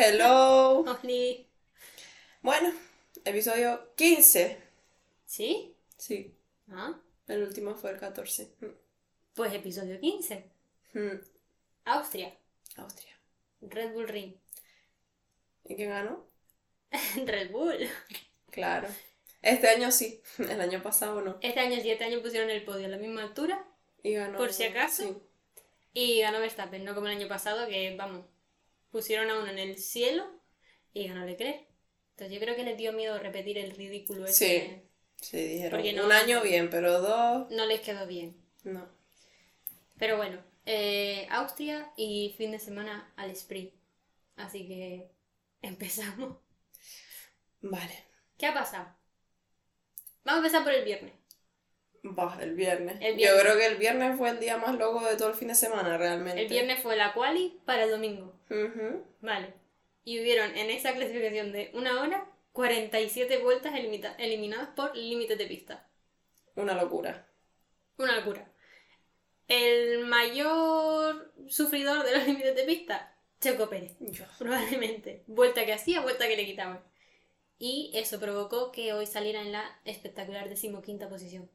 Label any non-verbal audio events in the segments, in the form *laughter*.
Hello. Oli. Bueno, episodio 15. ¿Sí? Sí, Ah, el último fue el 14. pues episodio 15. Mm, Austria. Austria. Red Bull Ring. ¿Y quién ganó? *laughs* Red Bull. Claro. Este año sí, *laughs* el año pasado no. Este año sí, este año pusieron el podio a la misma altura Y ganó. Por si acaso. sí. y ganó Verstappen, no como el año pasado que, vamos, pusieron a uno en el cielo y ganó Leclerc. Entonces yo creo que les dio miedo repetir el ridículo ese. Sí, dijeron. Porque no- Un año bien, pero dos. No les quedó bien. No. Pero bueno, eh, Austria y fin de semana al sprint. Así que *laughs* empezamos. Vale. ¿Qué ha pasado? Vamos a empezar por el viernes. Va, el viernes. El Yo viernes. creo que el viernes fue el día más loco de todo el fin de semana, realmente. El viernes fue la quali para el domingo. Vale. Y hubieron en esa clasificación de una hora 47 vueltas eliminadas por límites de pista. Una locura. Una locura. El mayor sufridor de los *laughs* límites de pista, Checo Pérez. Yo. Probablemente. Vuelta que hacía, vuelta que le quitaban. Y eso provocó que hoy saliera en la espectacular decimoquinta posición.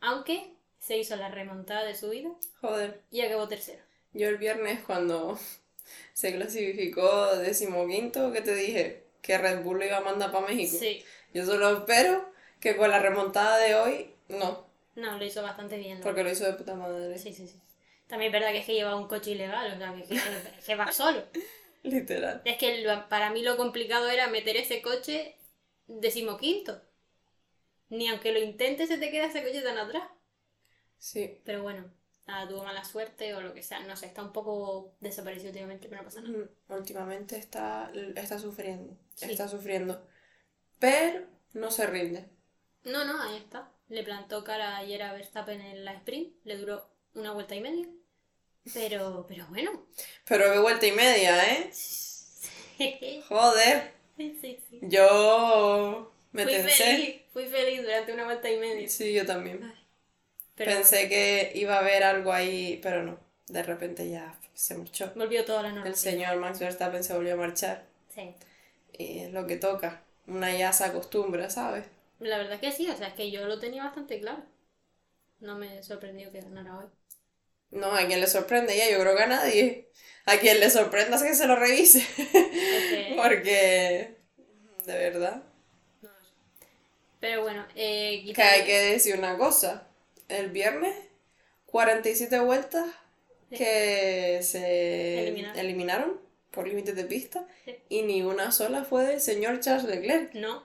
Aunque se hizo la remontada de su vida Joder. y acabó tercero. Yo el viernes cuando *laughs* se clasificó decimoquinto, que te dije que Red Bull lo iba a mandar para México. Sí. Yo solo espero que con la remontada de hoy, no, No, lo hizo bastante bien. porque lo hizo de puta madre. Sí, sí, sí. También es verdad que es que lleva un coche ilegal, o sea, que, que- que va solo. *laughs* Literal. Es que lo- para mí lo complicado era meter ese coche decimoquinto. Ni aunque lo intentes se te queda ese coche tan atrás. Sí. Pero bueno, nada, tuvo mala suerte o lo que sea. No sé, está un poco desaparecido últimamente, pero no pasa nada. Mm, Últimamente está, está sufriendo. Sí. Está sufriendo. Pero no se rinde. No, no, ahí está. Le plantó cara ayer a Verstappen en la sprint. Le duró una vuelta y media. Pero, pero bueno. Pero qué vuelta y media, ¿eh? *laughs* sí, Joder. sí, sí. Yo me Fui tensé. feliz, fui feliz durante una vuelta y media. Sí, yo también. Ay, Pero Pensé que iba a haber algo ahí, pero no. De repente ya se marchó. volvió toda la normalidad. El señor Max Verstappen se volvió a marchar. Sí. Y es lo que toca. Una ya se acostumbra, ¿sabes? La verdad es que sí, o sea, es que yo lo tenía bastante claro. No me sorprendió que ganara hoy. No, a quien le sorprende ya, yo creo que a nadie. A quien le sorprenda es que se lo revise. Ok. *laughs* Porque, de verdad. Pero bueno, eh, Que hay que decir una cosa. El viernes, 47 vueltas que se Eliminaron. eliminaron por límites de pista Sí. y ni una sola fue del señor Charles Leclerc. No,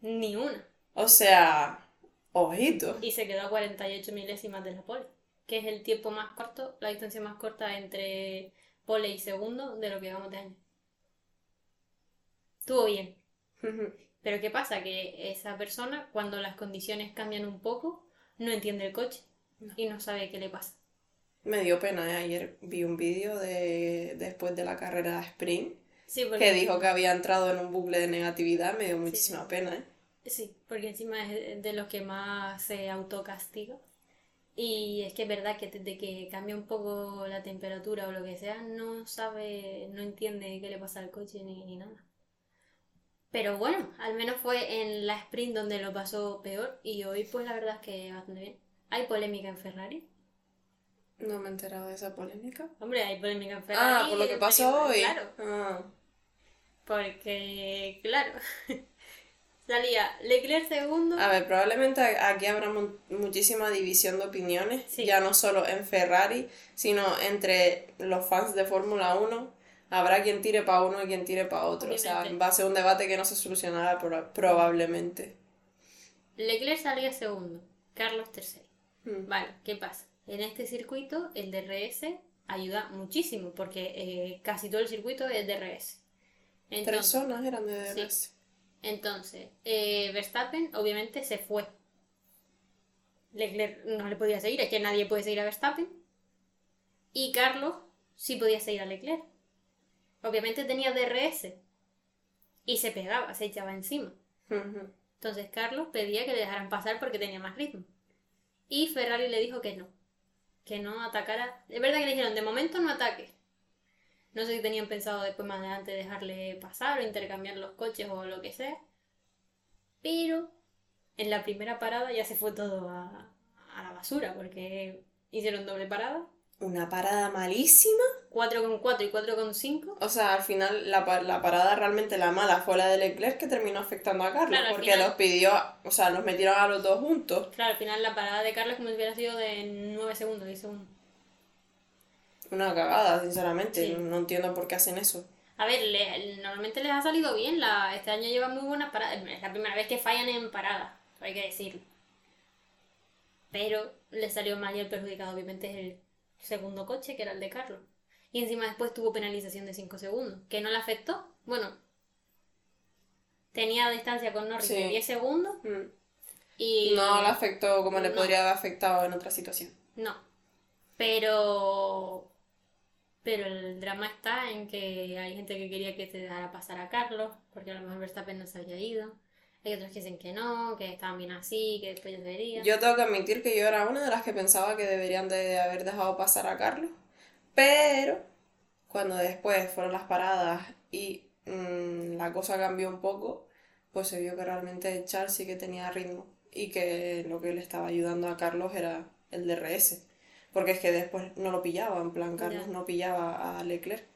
ni una. O sea, ojito. Y se quedó a 48 milésimas de la pole, que es el tiempo más corto, la distancia más corta entre pole y segundo de lo que llevamos de año. Estuvo bien. Pero ¿qué pasa? Que esa persona, cuando las condiciones cambian un poco, no entiende el coche y no sabe qué le pasa. Me dio pena, ¿eh? ayer vi un vídeo de después de la carrera sprint Sí, porque, que dijo que había entrado en un bucle de negatividad, me dio muchísima pena, ¿eh? sí, porque encima es de los que más se autocastiga. Y es que es verdad que desde que cambia un poco la temperatura o lo que sea, no sabe, no entiende qué le pasa al coche ni, ni nada. Pero bueno, al menos fue en la sprint donde lo pasó peor y hoy pues la verdad es que bastante bien. ¿Hay polémica en Ferrari? No me he enterado de esa polémica. Hombre, hay polémica en Ferrari. Ah, por lo que pasó hoy. Claro, Ah, porque, claro, *laughs* salía Leclerc segundo. A ver, probablemente aquí habrá mu- muchísima división de opiniones, Sí. ya no solo en Ferrari, sino entre los fans de Fórmula 1. Habrá quien tire para uno y quien tire para otro. O sea, va a ser un debate que no se solucionará proba- probablemente. Leclerc salía segundo, Carlos tercero. Mm. Vale, ¿qué pasa? En este circuito el DRS ayuda muchísimo porque eh, casi todo el circuito es DRS. Tres Entonces, zonas eran de Sí. DRS. entonces eh, Verstappen obviamente se fue. Leclerc no le podía seguir, es que nadie puede seguir a Verstappen. Y Carlos sí podía seguir a Leclerc. Obviamente tenía DRS. Y se pegaba, se echaba encima. Entonces Carlos pedía que le dejaran pasar porque tenía más ritmo. Y Ferrari le dijo que no. Que no atacara. Es verdad que le dijeron, de momento no ataques. No sé si tenían pensado después más adelante dejarle pasar o intercambiar los coches o lo que sea. Pero en la primera parada ya se fue todo a, a la basura porque hicieron doble parada. Una parada malísima. 4,4 y 4,5. O sea, al final la, la parada realmente la mala fue la de Leclerc que terminó afectando a Carlos. Claro, porque final- los pidió, o sea, los metieron a los dos juntos. Claro, al final la parada de Carlos como si hubiera sido de 9 segundos, 10 segundos. Una cagada, sinceramente. Sí. No, entiendo por qué hacen eso. A ver, le- normalmente les ha salido bien. La, este año llevan muy buenas paradas. Es la primera vez que fallan en parada, hay que decirlo. Pero le salió mal y el perjudicado obviamente es el segundo coche, que era el de Carlos. Y encima después tuvo penalización de 5 segundos, que no le afectó. Bueno, tenía distancia con Norris Sí. de 10 segundos Mm. y... No le afectó como le No. podría haber afectado en otra situación. No. Pero. Pero el drama está en que hay gente que quería que te dejara pasar a Carlos, porque a lo mejor Verstappen no se había ido. Hay otros que dicen que no, que estaban bien así, que después vería. Yo tengo que admitir que yo era una de las que pensaba que deberían de haber dejado pasar a Carlos, pero cuando después fueron las paradas y mm, la cosa cambió un poco, pues se vio que realmente Charles sí que tenía ritmo y que lo que le estaba ayudando a Carlos era el DRS, porque es que después no lo pillaba, en plan Carlos Ya. no pillaba a Leclerc.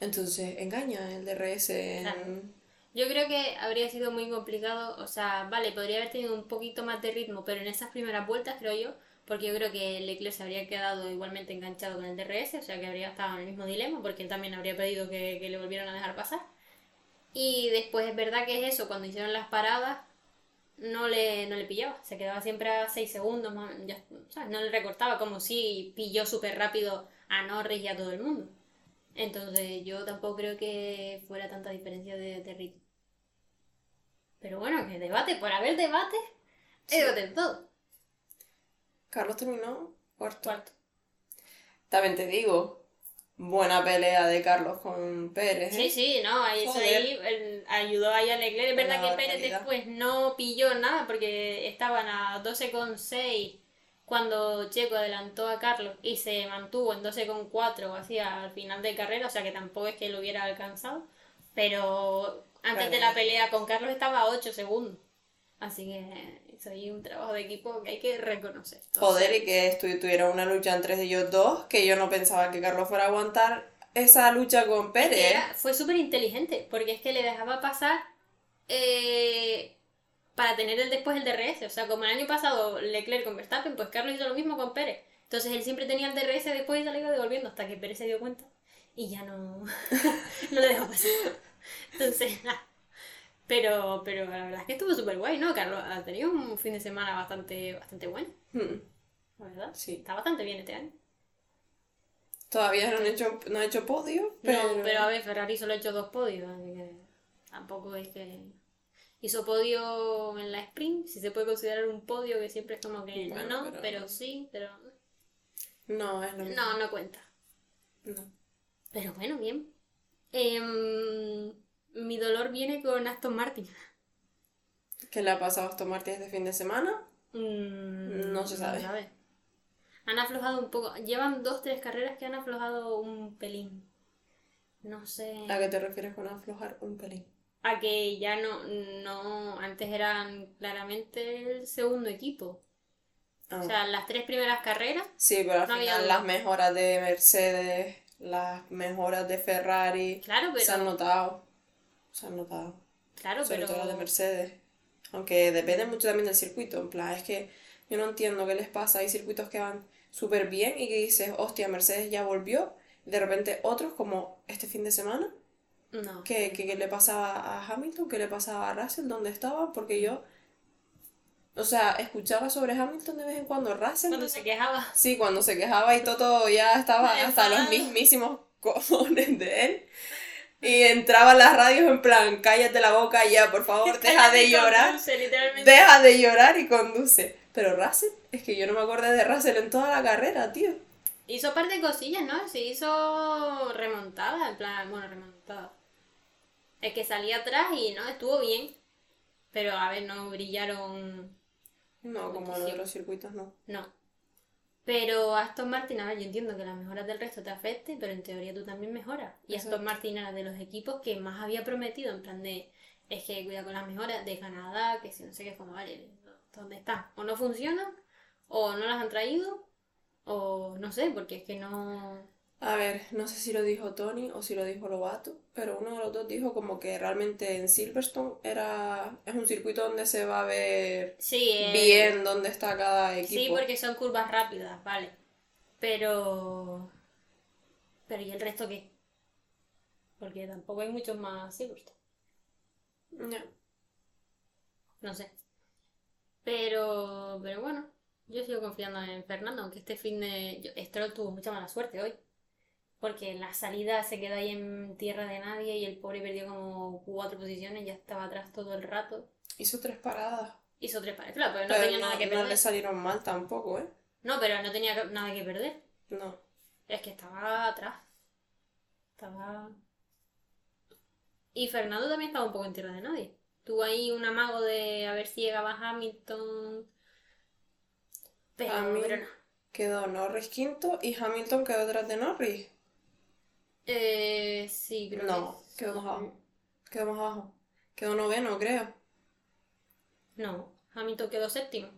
Entonces engaña el DRS en... Claro. Yo creo que habría sido muy complicado, o sea, vale, podría haber tenido un poquito más de ritmo, pero en esas primeras vueltas, creo yo, porque yo creo que Leclerc se habría quedado igualmente enganchado con el DRS, o sea que habría estado en el mismo dilema, porque él también habría pedido que, le volvieran a dejar pasar. Y después es verdad que es eso, cuando hicieron las paradas, no le, no le pillaba, se quedaba siempre a 6 segundos, ya, o sea, no le recortaba, como si pilló súper rápido a Norris y a todo el mundo. Entonces yo tampoco creo que fuera tanta diferencia de, de ritmo. Pero bueno, que debate, por haber debate, es debate de todo. Carlos terminó cuarto. Cuarto. También te digo, buena pelea de Carlos con Pérez. ¿eh? Sí, sí, no, ahí, ahí el- ayudó ahí a Leclerc. Es verdad que Pérez después no pilló nada porque estaban a 12,6 cuando Checo adelantó a Carlos y se mantuvo en 12,4 así al final de carrera, o sea que tampoco es que lo hubiera alcanzado. Pero antes de la pelea con Carlos estaba a 8 segundos. Así que hizo ahí un trabajo de equipo que hay que reconocer. Joder, y que tuviera una lucha entre ellos dos, que yo no pensaba que Carlos fuera a aguantar esa lucha con Pérez. era- fue súper inteligente, porque es que le dejaba pasar eh, para tener el después el DRS. O sea, como el año pasado Leclerc con Verstappen, pues Carlos hizo lo mismo con Pérez. Entonces él siempre tenía el DRS después y se lo iba devolviendo hasta que Pérez se dio cuenta y ya no, *laughs* no le dejó pasar. Entonces, nada. Pero, pero la verdad es que estuvo súper guay, ¿no? Carlos ha tenido un fin de semana bastante, bastante bueno, Hmm, la verdad. Sí. Está bastante bien este año. Todavía no han hecho, no ha hecho podio, pero... No, pero a ver, Ferrari solo ha hecho dos podios, así que tampoco es que... Hizo podio en la sprint, si se puede considerar un podio, que siempre es como que Bueno, no, pero... sí, pero No, es lo mismo. no, no cuenta. No. Pero bueno, bien. Em, mi dolor viene con Aston Martin. ¿Qué le ha pasado a Aston Martin este fin de semana? Mm, No se sabe. Han aflojado un poco. Llevan dos, tres carreras que han aflojado un pelín. No sé. ¿A qué te refieres con aflojar un pelín? A que ya no, no, antes eran claramente el segundo equipo. Ah. O sea, las tres primeras carreras, sí, pero al no final las mejoras de Mercedes, las mejoras de Ferrari, claro, se han pero, notado. Se han notado. claro, sobre pero, todo las de Mercedes. Aunque depende mucho también del circuito. En plan, es que yo no entiendo qué les pasa. Hay circuitos que van súper bien y que dices, hostia, Mercedes ya volvió. Y de repente otros, como este fin de semana, no. que le pasaba a Hamilton, que le pasaba a Russell, ¿dónde estaba? Porque yo, o sea, escuchaba sobre Hamilton de vez en cuando. Russell, Cuando se quejaba. sí, cuando se quejaba y Toto ya estaba hasta los mismísimos *laughs* cojones de él. Y entraba en las radios en plan, cállate la boca ya, por favor, *laughs* deja de llorar. conduce, literalmente. Deja de llorar y conduce. Pero Russell, es que yo no me acordé de Russell en toda la carrera, tío. Hizo un par de cosillas, ¿no? Se hizo remontada, en plan, bueno, remontada. Es que salía atrás y no, estuvo bien. Pero a ver, no brillaron. No, como los circuitos, no. No. Pero Aston Martin, a ver, yo entiendo que las mejoras del resto te afecten, pero en teoría tú también mejoras. Y Aston Exacto. Martin era de los equipos que más había prometido, en plan de, es que cuida con las mejoras de Canadá, que si no sé qué, es como, vale, ¿dónde están? O no funcionan, o no las han traído, o no sé, porque es que no... A ver, no sé si lo dijo Tony o si lo dijo Lobato, pero uno de los dos dijo como que realmente en Silverstone era es un circuito donde se va a ver Sí, eh, bien dónde está cada Sí, equipo. porque son curvas rápidas, vale. Pero... Pero ¿y el resto qué? Porque tampoco hay muchos más Silverstone. Ya. No sé. Pero, pero bueno, yo sigo confiando en Fernando, aunque este fin de... Stroll tuvo mucha mala suerte hoy. Porque la salida se quedó ahí en tierra de nadie y el pobre perdió como cuatro posiciones, ya estaba atrás todo el rato. Hizo tres paradas, Hizo tres pares, claro, pero no pero tenía no, nada que no perder. le salieron mal tampoco, ¿eh? No, pero no tenía nada que perder. No. Es que estaba atrás. Estaba... Y Fernando también estaba un poco en tierra de nadie. Tuvo ahí un amago de a ver si llegaba Hamilton. Pero, A mí pero no. quedó Norris quinto y Hamilton quedó detrás de Norris. Eh, sí, creo No, que quedó más abajo. Quedó más abajo. Quedó noveno, creo. No, Hamilton quedó séptimo.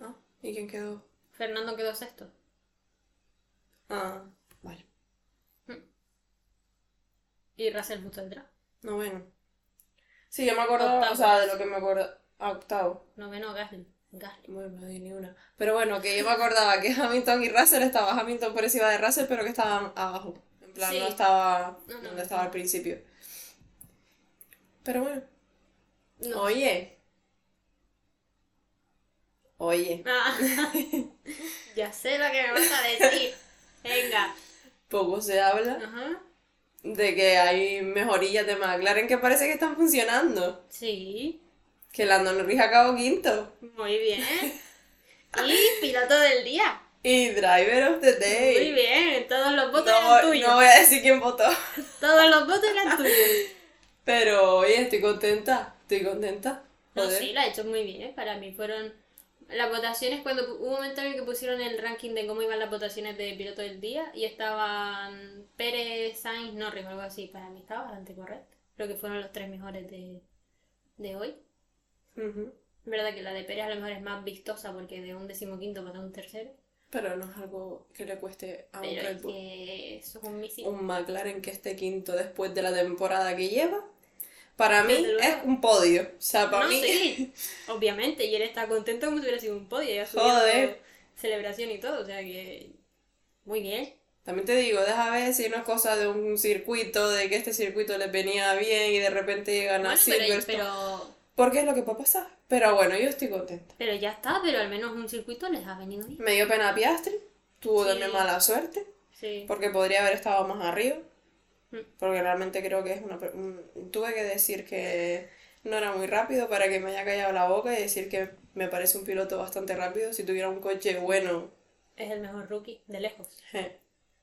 Ah, ¿y quién quedó? Fernando quedó sexto. Ah, vale. Y Russell justo detrás. Noveno. Sí, yo me Octavo. o sea, de lo que me acuerdo. Ah, octavo. Noveno Gasly. Gasly. Bueno, no di ni una. Pero bueno, que yo me acordaba que Hamilton y Russell estaban Hamilton por encima de Russell, pero que estaban abajo. En plan, Sí. no estaba No, no, donde estaba al principio. Pero bueno. No. Oye. Oye. Ah, *laughs* ya sé lo que me vas a decir. Venga. Poco se habla Ajá. de que hay mejorillas de McLaren que parece que están funcionando. Sí. Que Lando Norris acabó quinto. Muy bien. Y piloto del día. Y Driver of the Day. Muy bien. Todos los votos No, eran tuyos. no voy a decir quién votó. *laughs* Todos los votos eran tuyos. *laughs* Pero oye, estoy contenta. Estoy contenta. No, Joder. sí, la ha hecho muy bien. Para mí fueron las votaciones cuando hubo un momento en el que pusieron el ranking de cómo iban las votaciones de piloto del día y estaban Pérez, Sainz, Norris o algo así. Para mí estaba bastante correcto. Creo que fueron los tres mejores de, de hoy. Ujú. Es verdad que la de Pérez a lo mejor es más vistosa porque de un decimoquinto pasó a un tercero. Pero no es algo que le cueste a un Pero Red es Bull. que eso es un misil. Un McLaren que esté quinto después de la temporada que lleva. Para mí es un podio. O sea, para no, mí. sí, *laughs* obviamente. Y él está contento como si hubiera sido un podio. Y ha subido Joder. celebración y todo. O sea que. Muy bien. También te digo, deja ver si no es cosa de un circuito, de que este circuito les venía bien y de repente llegan a pero, Silverstone. pero, Porque es lo que puede pasar. Pero bueno, yo estoy contenta. pero ya está. Pero al menos un circuito les ha venido bien. Me dio pena Piastri. Tuvo Sí. también mala suerte. Sí. Porque podría haber estado más arriba. Mm. Porque realmente creo que es una... Tuve que decir que no era muy rápido para que me haya callado la boca y decir que me parece un piloto bastante rápido. Si tuviera un coche bueno... Es el mejor rookie, de lejos.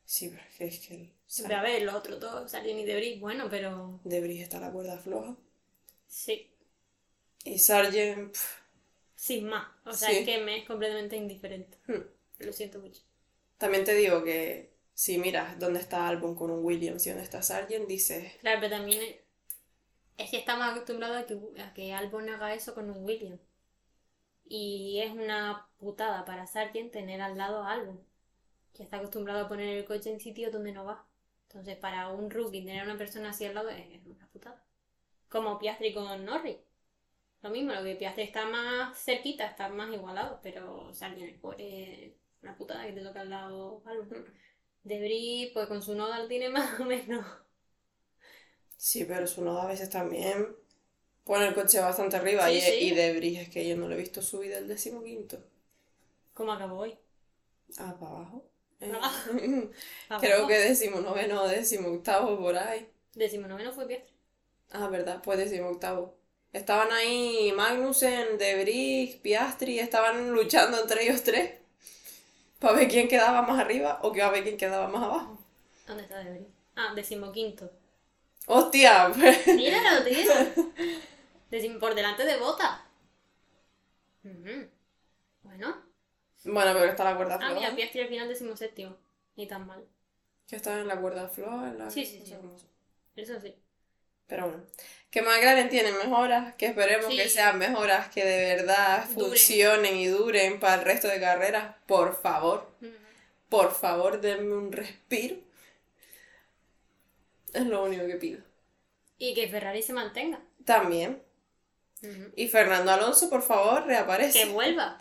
Sí, pero es que, es que el Ve a ver, los otros dos, Sargent y Debris, bueno, pero. Debris está la cuerda floja. Sí. Y Sargent... Sin más. O sea, Sí. es que me es completamente indiferente. hmm. Lo siento mucho. También te digo que si miras dónde está Albon con un Williams y dónde está Sargent, dices... Claro, pero también es, es que estamos acostumbrados a que, a que Albon haga eso con un William. Y es una putada para Sargent tener al lado a Albon, que está acostumbrado a poner el coche en sitio donde no va. Entonces, para un rookie tener a una persona así al lado es una putada. Como Piastri con Norris. Lo mismo, lo que Piastri está más cerquita, está más igualado, pero Sargent es una putada que te toca al lado. Debris, pues con su noda lo tiene más o menos. Sí, pero su nodo a veces también pone el coche bastante arriba Sí, y, sí. y Debris es que yo no lo he visto subir del decimoquinto. ¿Cómo acabó hoy? Ah, para abajo. Eh, *laughs* *laughs* Ah. Creo Abajo. que decimonoveno o decimoctavo por ahí. Decimonoveno fue Piastri. Ah, verdad, pues decimoctavo. Estaban ahí Magnussen, Debris, Piastri, estaban luchando entre ellos tres. Para ver quién quedaba más arriba o que a ver quién quedaba más abajo. ¿Dónde está Debris? Ah, decimoquinto. ¡Hostia! pues. Míralo, tío. *laughs* Decim- por delante de Bota. Bueno, Bueno, pero está la cuerda Ah, floja. mira, Piastri al final decimos séptimo. Ni tan mal. Que estaba en la cuerda floja. en la- Sí, sí, no sí. Eso sí. Pero bueno. Que McLaren tiene mejoras, que esperemos Sí. que sean mejoras que de verdad Duren. funcionen y duren para el resto de carreras. Por favor, por favor, denme un respiro. Es lo único que pido. Y que Ferrari se mantenga. También. Y Fernando Alonso, por favor, reaparece. Que vuelva.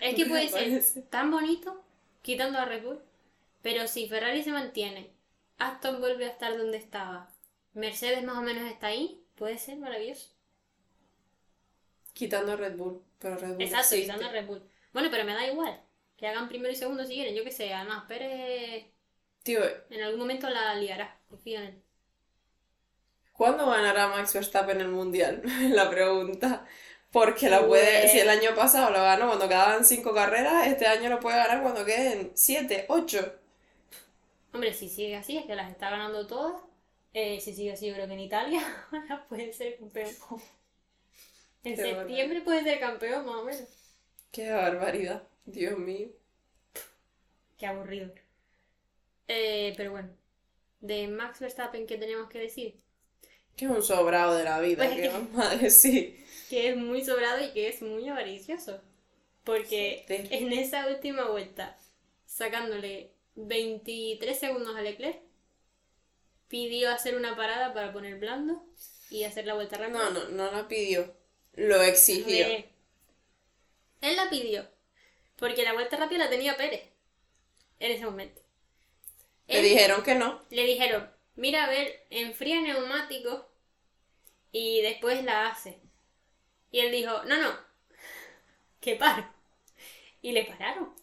Es que puede ser tan bonito, quitando a Red Bull. Pero si Ferrari se mantiene, Aston vuelve a estar donde estaba, Mercedes más o menos está ahí, puede ser maravilloso. Quitando a Red Bull. Pero Red Bull Exacto, existe. quitando a Red Bull. Bueno, pero me da igual. Que hagan primero y segundo si quieren, yo qué sé. Además, Pérez Tío, en algún momento la liará. Confío en él. ¿cuándo ganará Max Verstappen el Mundial? *laughs* la pregunta. Porque la puede, Pues- si el año pasado lo ganó cuando quedaban cinco carreras, este año lo puede ganar cuando queden siete, ocho. Hombre, si sigue así, es que las está ganando todas. Eh, si sigue así, yo creo que en Italia *laughs* ahora puede ser campeón. En Qué septiembre puede ser campeón, más o menos. Qué barbaridad, Dios mío. Qué aburrido. Eh, pero bueno, de Max Verstappen, ¿qué tenemos que decir? Que es un sobrado de la vida, Pues es ¿qué que- vamos a decir? *laughs* Que es muy sobrado y que es muy avaricioso. Porque Sí. en esa última vuelta, sacándole 23 segundos a Leclerc, pidió hacer una parada para poner blando y hacer la vuelta rápida. No, no, no la pidió. Lo exigió. Él la pidió. Porque la vuelta rápida la tenía Pérez. En ese momento. Le Él- dijeron que no. le dijeron, mira, a ver, enfría neumáticos y después la hace. Y él dijo, no, no, que paro. Y le pararon.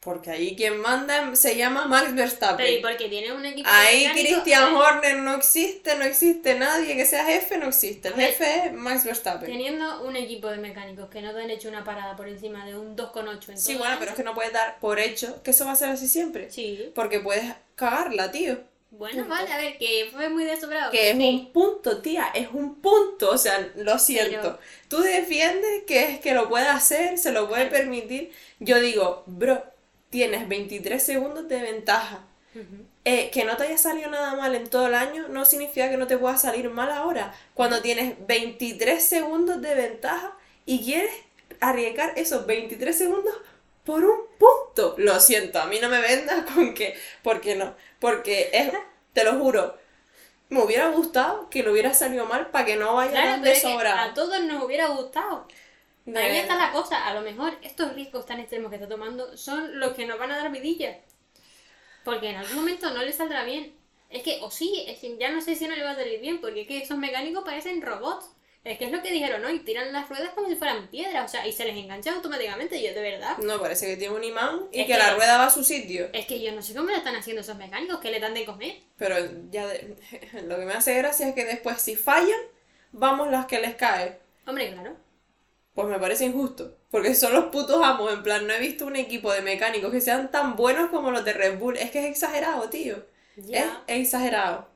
Porque ahí quien manda se llama Max Verstappen. Pero ¿y porque tiene un equipo Ahí mecánico? Christian Horner no existe, no existe nadie que sea jefe, no existe. El ver. jefe es Max Verstappen. Teniendo un equipo de mecánicos que no te han hecho una parada por encima de un 2,8 en Sí, bueno, pero es que no puedes dar por hecho que eso va a ser así siempre. Sí. Porque puedes cagarla, tío. Bueno, Punto. vale, a ver, que fue muy desobrado. Que es sí. un punto, tía, es un punto. O sea, lo siento. Pero- Tú defiendes que es que lo puede hacer, se lo puede permitir. Yo digo, bro, tienes 23 segundos de ventaja. Eh, que no te haya salido nada mal en todo el año no significa que no te pueda salir mal ahora. Cuando tienes 23 segundos de ventaja y quieres arriesgar esos 23 segundos por un punto. Lo siento, a mí no me vendas con que... ¿Por qué no? Porque es, *laughs* te lo juro, me hubiera gustado que lo hubiera salido mal para que no vaya Claro, pero que desobrado. a todos nos hubiera gustado. De Ahí está la cosa. A lo mejor estos riesgos tan extremos que está tomando son los que nos van a dar vidilla. Porque en algún momento no le saldrá bien. Es que, o sí, es que ya no sé si no le va a salir bien, porque es que esos mecánicos parecen robots. Es que es lo que dijeron hoy, tiran las ruedas como si fueran piedras, o sea, y se les engancha automáticamente, y yo de verdad. No, parece que tiene un imán y Es que, que- la rueda va a su sitio. Es que yo no sé cómo lo están haciendo esos mecánicos, que le dan de comer. Pero ya de- *laughs* lo que me hace gracia es que después si fallan, vamos las que les cae. Hombre, claro. Pues me parece injusto. Porque son los putos amos. En plan, no he visto un equipo de mecánicos que sean tan buenos como los de Red Bull. Es que es exagerado, tío. Es exagerado.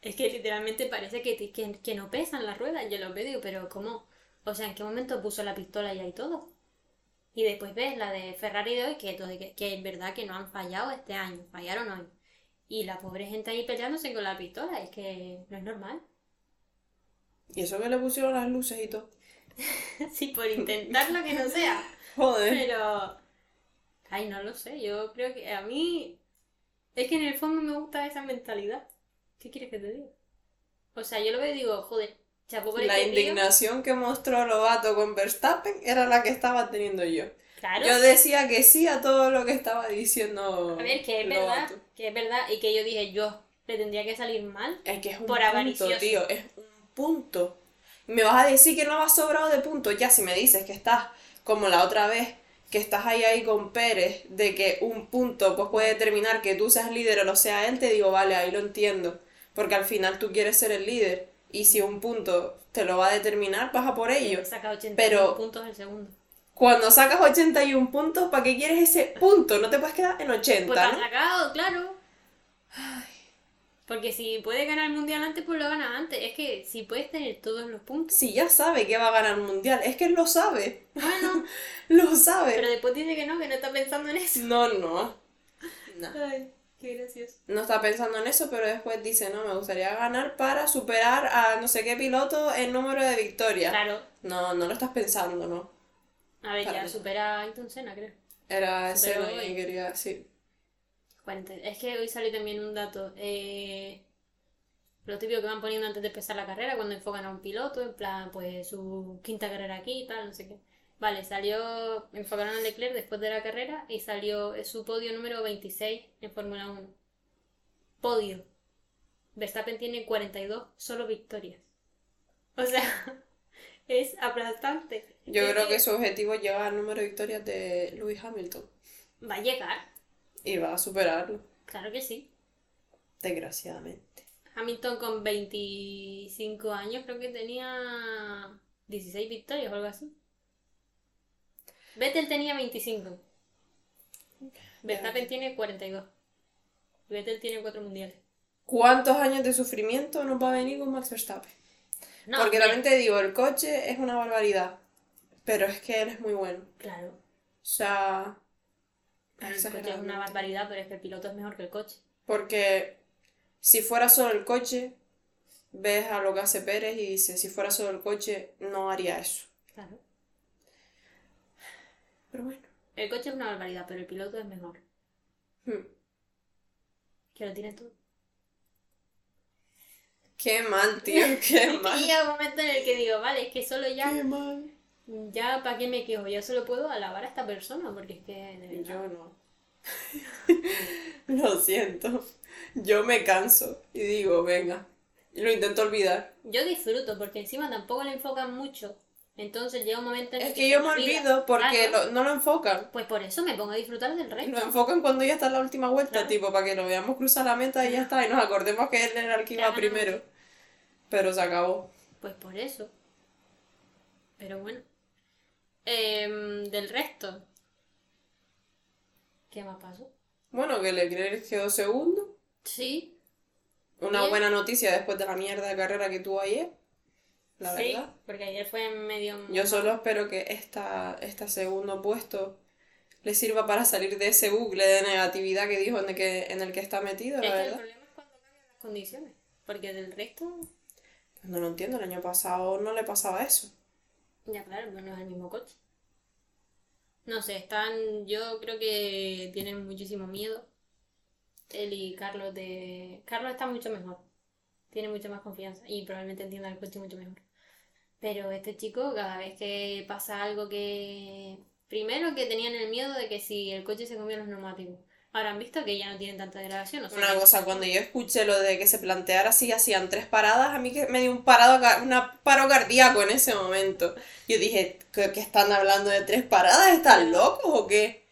Es que literalmente parece que, que, que no pesan las ruedas. Yo los veo pero ¿cómo? O sea, ¿en qué momento puso la pistola y hay todo? Y después ves la de Ferrari de hoy, que, que es verdad que no han fallado este año, fallaron hoy. Y la pobre gente ahí peleándose con la pistola, es que no es normal. Y eso que le pusieron las luces y todo. *laughs* sí, por intentar lo que no sea. Joder. Pero. Ay, no lo sé. Yo creo que a mí. Es que en el fondo me gusta esa mentalidad. ¿Qué quieres que te diga? O sea, yo lo veo y digo, joder, chapo por La este indignación que mostró Lobato con Verstappen era la que estaba teniendo yo. Claro. Yo decía que sí a todo lo que estaba diciendo A ver, que es verdad. Que es verdad. Y que yo dije, yo le tendría que salir mal. Es que es un Por punto, avaricioso. tío, es un punto. Me vas a decir que no vas sobrado de puntos. Ya, si me dices que estás como la otra vez, que estás ahí ahí con Pérez, de que un punto pues puede determinar que tú seas líder o lo sea él, te digo, vale, ahí lo entiendo. Porque al final tú quieres ser el líder. Y si un punto te lo va a determinar, vas a por ello. Saca 80 Pero- puntos el segundo. Cuando sacas 81 puntos, ¿para qué quieres ese punto? No te puedes quedar en 80, Pues sacado, claro. Porque si puedes ganar el mundial antes, pues lo ganas antes. Es que si puedes tener todos los puntos. Si ya sabe que va a ganar el mundial, es que lo sabe. Bueno, *laughs* Lo sabe. pero después dice que no, que no está pensando en eso. No, no. No. Ay, qué gracioso. No está pensando en eso, pero después dice, no, me gustaría ganar para superar a no sé qué piloto en número de victorias. Claro. No, no lo estás pensando, ¿no? A ver, Para ya supera a Ayrton Senna, creo. Era ese lo que quería decir. 40. Es que hoy salió también un dato. Eh, lo típico que van poniendo antes de empezar la carrera, cuando enfocan a un piloto, en plan, pues su quinta carrera aquí y tal, no sé qué. Vale, salió, enfocaron a Leclerc después de la carrera y salió su podio número 26 en Fórmula 1. Podio. Verstappen tiene 42 solo victorias. O sea, *laughs* es aplastante. Yo creo que su objetivo es llegar al número de victorias de Lewis Hamilton. Va a llegar, Y va a superarlo, claro que sí. desgraciadamente. Hamilton con 25 años creo que tenía 16 victorias o algo así. Vettel tenía 25. Verstappen tiene 42. Vettel tiene 4 mundiales. ¿Cuántos años de sufrimiento nos va a venir con Max Verstappen? No, Porque hombre, también te digo, el coche es una barbaridad. Pero es que él es muy bueno. Claro, O sea. Claro, el coche es una barbaridad, pero es que el piloto es mejor que el coche. Porque si fuera solo el coche, ves a lo que hace Pérez y dices, si fuera solo el coche, no haría eso. Claro. Pero bueno. El coche es una barbaridad, pero el piloto es mejor. Hmm. Que lo tiene todo. Qué mal, tío, qué *laughs* Y mal. llega un momento en el que digo, vale, es que solo ya Qué mal. Ya, ¿para qué me quejo? Ya solo puedo alabar a esta persona, porque es que, de verdad, Yo no. *laughs* Lo siento. Yo me canso y digo, venga. Y lo intento olvidar. Yo disfruto, porque encima tampoco le enfocan mucho. Entonces llega un momento en el Es que que yo me olvido porque Claro. lo- no lo enfocan. Pues por eso me pongo a disfrutar del Lo resto. enfocan cuando ya está en la última vuelta, Claro. tipo, para que lo veamos cruzar la meta y ya está. Y nos acordemos que él era el que iba Claro. primero. Pero se acabó. Pues por eso. Pero bueno. Em, del resto. ¿Qué más pasó? Bueno, que Leclerc quedó segundo. Sí, Una Bien. buena noticia después de la mierda de carrera que tuvo ayer. La sí, verdad. porque ayer fue medio... Yo solo espero que esta, este segundo puesto le sirva para salir de ese bucle de negatividad que dijo en el que, en el que está metido, Es la que el problema es cuando cambian las condiciones. Porque del resto... No lo entiendo, el año pasado no le pasaba eso. Ya, claro, no es el mismo coche. No sé, están. Yo creo que tienen muchísimo miedo. Él y Carlos de. Carlos está mucho mejor. Tiene mucha más confianza y probablemente entienda el coche mucho mejor. Pero este chico, cada vez que pasa algo que. Primero que tenían el miedo de que si el coche se comía los neumáticos. Ahora han visto que ya no tienen tanta degradación. O sea, Una cosa, cuando yo escuché lo de que se planteara si hacían tres paradas, a mí que me dio un parado, una paro cardíaco en ese momento. Yo dije, ¿qué, qué están hablando de tres paradas? ¿Están locos o qué?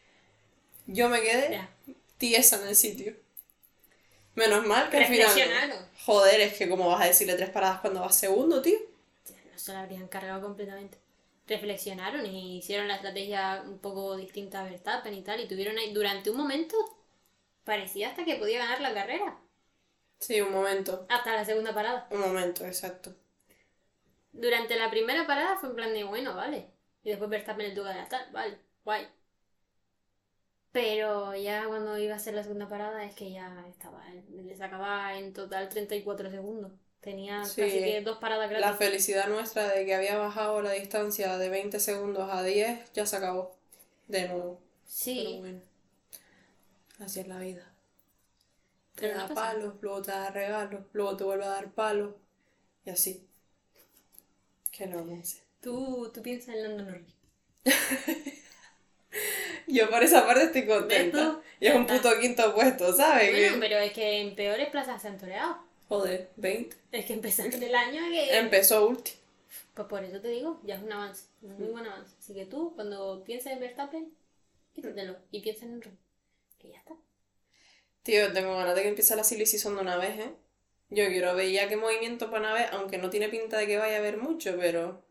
Yo me quedé Ya. tiesa en el sitio. Menos mal que al final... no. Joder, es que como vas a decirle tres paradas cuando vas segundo, tío. No se la habrían cargado completamente. Reflexionaron y hicieron la estrategia un poco distinta a Verstappen y tal. Y tuvieron ahí, durante un momento, parecía hasta que podía ganar la carrera. Sí, un momento. Hasta la segunda parada. Un momento, exacto. Durante la primera parada fue en plan de, bueno, vale. Y después Verstappen le tuvo que adelantar, vale, guay. Pero ya cuando iba a ser la segunda parada es que ya estaba, le sacaba en total 34 segundos. Tenía Sí. casi que dos paradas La felicidad nuestra de que había bajado la distancia de 20 segundos a 10 ya se acabó. De nuevo. Pero Sí, bueno. Así es la vida. Te da palos, luego te da regalos, luego te vuelve a dar palos. Y así. ¿Qué vamos a hacer? tú, tú piensas en Lando Norris. *laughs* Yo por esa parte estoy ¿Ves contenta. Y es un puto quinto puesto, ¿sabes? Bueno, Que- pero es que en peores plazas se han toreado. Joder, 20. Es que empezaste el año que... Empezó último. Pues por eso te digo, ya es un avance, un muy buen avance. Así que tú, cuando pienses en Verstappen, quítatelo y piensa en Ron. Que ya está. Tío, tengo ganas de que empiece la silly season de una vez, ¿eh? Yo quiero ver ya qué movimientos van a ver, aunque no tiene pinta de que vaya a haber mucho, pero...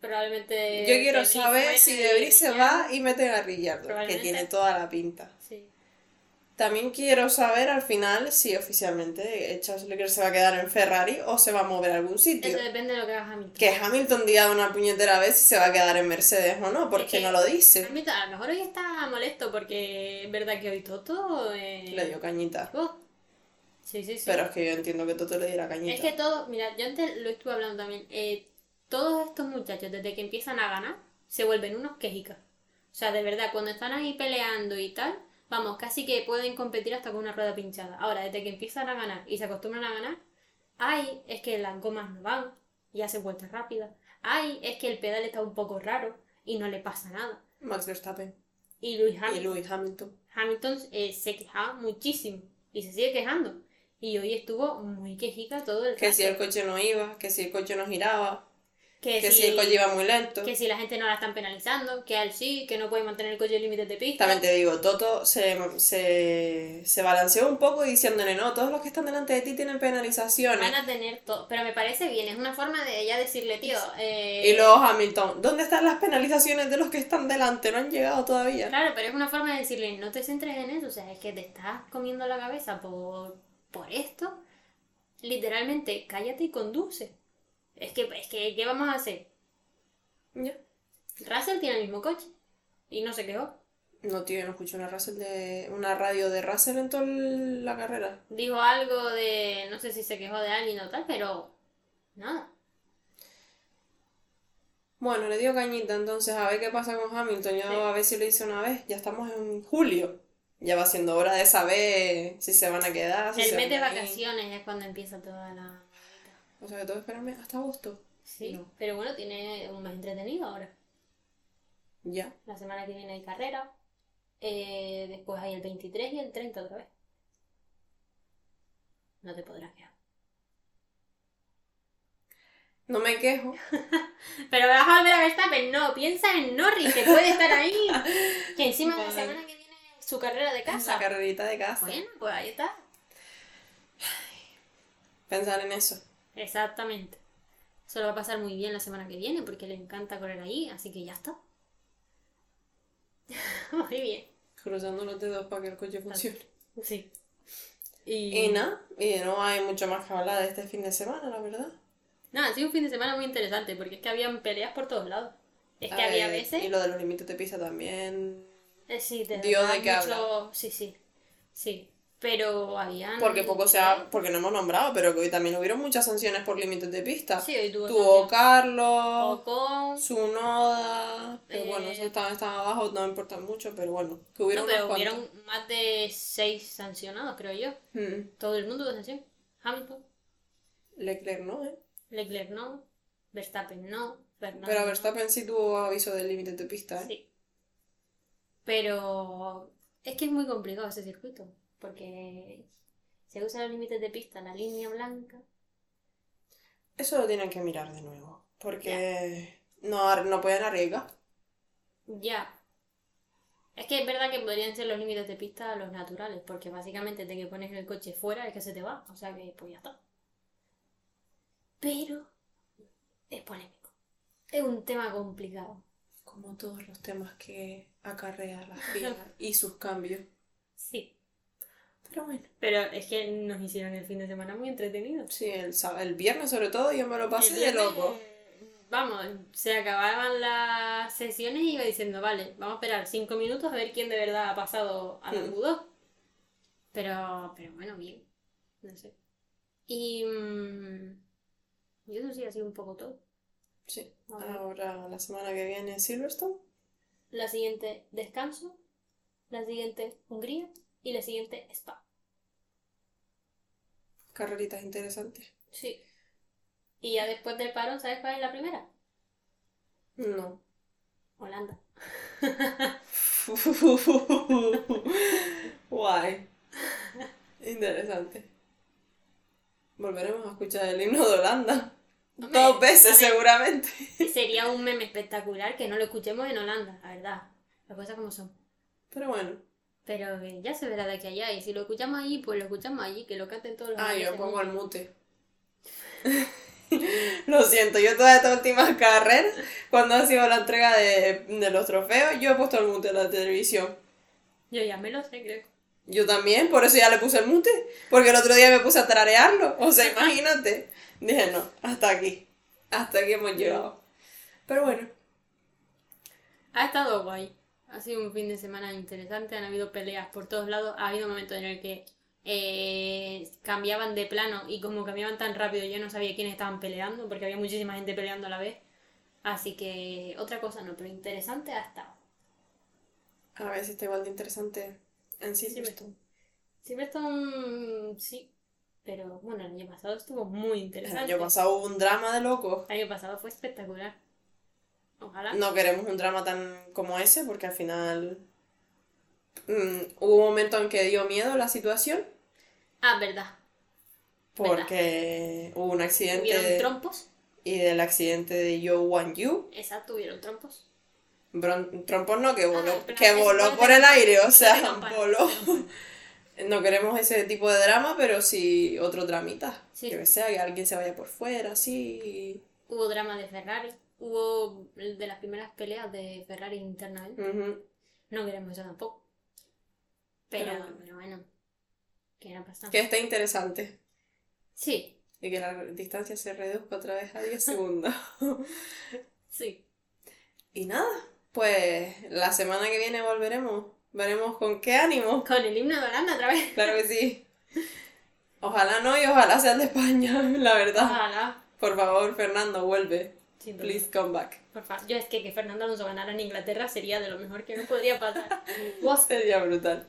Probablemente... Yo quiero saber si y Debris se va y mete a Ricciardo, que tiene toda la pinta. Sí. También quiero saber al final si oficialmente Charles Leclerc se va a quedar en Ferrari o se va a mover a algún sitio. Eso depende de lo que haga Hamilton. Que Hamilton diga una puñetera vez si se va a quedar en Mercedes o no, porque que no lo dice. Hamilton a lo mejor hoy está molesto porque es verdad que hoy Toto... eh, Le dio cañita. oh. Sí, sí, sí. Pero es que yo entiendo que Toto le diera Es cañita. que todo, mira, yo antes lo estuve hablando también. eh, todos estos muchachos, desde que empiezan a ganar, se vuelven unos quejicas. O sea, de verdad, cuando están ahí peleando y tal, vamos, casi que pueden competir hasta con una rueda pinchada. Ahora, desde que empiezan a ganar y se acostumbran a ganar, ay, es que las gomas no van y hacen vueltas rápidas. Ay, es que el pedal está un poco raro y no le pasa nada. Max Verstappen Y Luis y Hamilton, Lewis Hamilton. Hamilton eh, se quejaba muchísimo y se sigue quejando. Y hoy estuvo muy quejica todo el Que si el coche no iba, que si el coche no giraba, que, que si, si el coche iba muy lento. que si la gente no la están penalizando, que a él sí, que no puede mantener el coche en límites de pista. También te digo, Toto se, se, se balanceó un poco diciéndole, no, todos los que están delante de ti tienen penalizaciones. Van a tener todo, pero me parece bien, es una forma de ella decirle, tío, eh, Y luego Hamilton, ¿dónde están las penalizaciones de los que están delante? No han llegado todavía. Claro, pero es una forma de decirle, no te centres en eso, o sea, es que te estás comiendo la cabeza por, por esto. Literalmente, cállate y conduce. Es que, es que, ¿qué vamos a hacer? Ya. Russell tiene el mismo coche y no se quejó. No, tío, yo no escuché una, Russell de, una radio de Russell en toda la carrera. Dijo algo de, no sé si se quejó de alguien o tal, pero nada. Bueno, le dio cañita entonces, a ver qué pasa con Hamilton. Yo Sí. a ver si lo hice una vez. Ya estamos en julio. Ya va siendo hora de saber si se van a quedar, si El mes de vacaciones es cuando empieza toda la... O sea, que tengo que esperarme hasta agosto. Sí, No. pero bueno, tiene un mes entretenido ahora. Ya. La semana que viene hay carrera. eh, después hay el 23 y el 30 otra vez. No te podrás quedar. No me quejo. *laughs* Pero vas a volver a Verstappen, no, piensa en Norris, que puede estar ahí. *laughs* Que encima de la semana que viene su carrera de casa. carrerita de casa. Bueno, pues ahí está. Pensar en eso. Exactamente. Eso lo va a pasar muy bien la semana que viene porque le encanta correr ahí, así que ya está. *laughs* muy bien. Cruzando los dedos para que el coche funcione. Sí. Y, Y nada, y no hay mucho más que hablar de este fin de semana, la verdad. nada, ha sido un fin de semana muy interesante porque es que habían peleas por todos lados. Es que había Eh, veces. Y lo de los límites de pista también. eh, sí, te dio de qué mucho- Sí, sí. Sí. Pero habían. Porque poco se ha, porque no hemos nombrado, pero que hoy también hubieron muchas sanciones por límites de pista. Sí, hoy tuvo. Tuvo. Carlos, Ocon. Sunoda, pero Eh, bueno, eso estaba, estaba abajo, no me importa mucho, pero bueno, que No, hubieron pero hubieron más de seis sancionados, creo yo. Mm. Todo el mundo de sanción. Hamilton, Leclerc no, ¿eh? Leclerc no, Verstappen no, Fernando. Pero no. Verstappen sí tuvo aviso de límites de pista, ¿eh? Sí. Pero es que es muy complicado ese circuito, porque se usan los límites de pista, la línea blanca. Eso lo tienen que mirar de nuevo, porque no, no pueden arriesgar. Ya. Es que es verdad que podrían ser los límites de pista los naturales, porque básicamente de que pones el coche fuera es que se te va, o sea que pues ya está. Pero es polémico. Es un tema complicado. Como todos los temas que acarrea la FIA *laughs* y sus cambios. Sí. Pero bueno. Pero es que nos hicieron el fin de semana muy entretenidos. Sí, el, el viernes sobre todo yo me lo pasé de loco. Vamos, se acababan las sesiones y iba diciendo, vale, vamos a esperar cinco minutos a ver quién de verdad ha pasado a la Mm. Q2. Pero, pero bueno, bien. No sé. Y. mm, y eso sí ha sido un poco todo. Sí. A ver. Ahora la semana que viene Silverstone. La siguiente, descanso. La siguiente, Hungría. Y la siguiente, Spa. Carreritas interesantes. Sí. Y ya después del parón, ¿sabes cuál es la primera? No. Holanda. *laughs* Guay. Interesante. Volveremos a escuchar el himno de Holanda. Hombre, Dos veces seguramente. Sería un meme espectacular que no lo escuchemos en Holanda, la verdad. Las cosas como son. Pero bueno. Pero que ya se verá de aquí a allá. Y si lo escuchamos allí, pues lo escuchamos allí, que lo canten todos los Ah, yo pongo el mute. *laughs* Lo siento, yo toda esta última carrera, cuando ha sido la entrega de, de los trofeos, yo he puesto el mute en la televisión. Yo ya me lo sé, creo. Yo también, por eso ya le puse el mute. Porque el otro día me puse a tararearlo. O sea, imagínate. Dije, no, hasta aquí. Hasta aquí hemos llegado. Pero bueno. Ha estado guay. Ha sido un fin de semana interesante. Han habido peleas por todos lados. Ha habido momentos en el que eh, cambiaban de plano y como cambiaban tan rápido yo no sabía quiénes estaban peleando porque había muchísima gente peleando a la vez. Así que otra cosa no, pero interesante ha estado. A ver si está igual de interesante en Silverstone. Silverstone, sí. Pero bueno, el año pasado estuvo muy El interesante. año pasado hubo un drama de locos. El año pasado fue espectacular. Ojalá. No queremos un drama tan como ese porque al final mm, hubo un momento en que dio miedo la situación Ah, verdad. porque hubo un accidente Hubieron trompos. y del accidente de Yo Wan Yu. Exacto, hubieron trompos. Bron- trompos no, que voló, Ah, pero que voló por el aire, o sea, voló. *laughs* No queremos ese tipo de drama, pero sí otro dramita. Sí. Que sea, que alguien se vaya por fuera, sí. Hubo drama de Ferrari. Hubo de las primeras peleas de Ferrari internamente. Ujú. No queremos eso tampoco. Pero, Pero bueno. pero bueno. Que no pasa. Que esté interesante. Sí, Y que la distancia se reduzca otra vez a 10 segundos. *laughs* sí. Y nada, pues la semana que viene volveremos. Veremos con qué ánimo. Con el himno de Holanda otra vez. Claro que sí. Ojalá no y ojalá sea el de España, *laughs* la verdad. Ojalá. Por favor, Fernando, vuelve. Please come back. Por favor. Yo es que que Fernando Alonso ganara en Inglaterra sería de lo mejor que no podría pasar. *laughs* Sería brutal.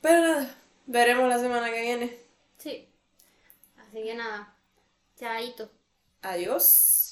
Pero nada, veremos la semana que viene. Sí. Así que nada. Chaito. Adiós.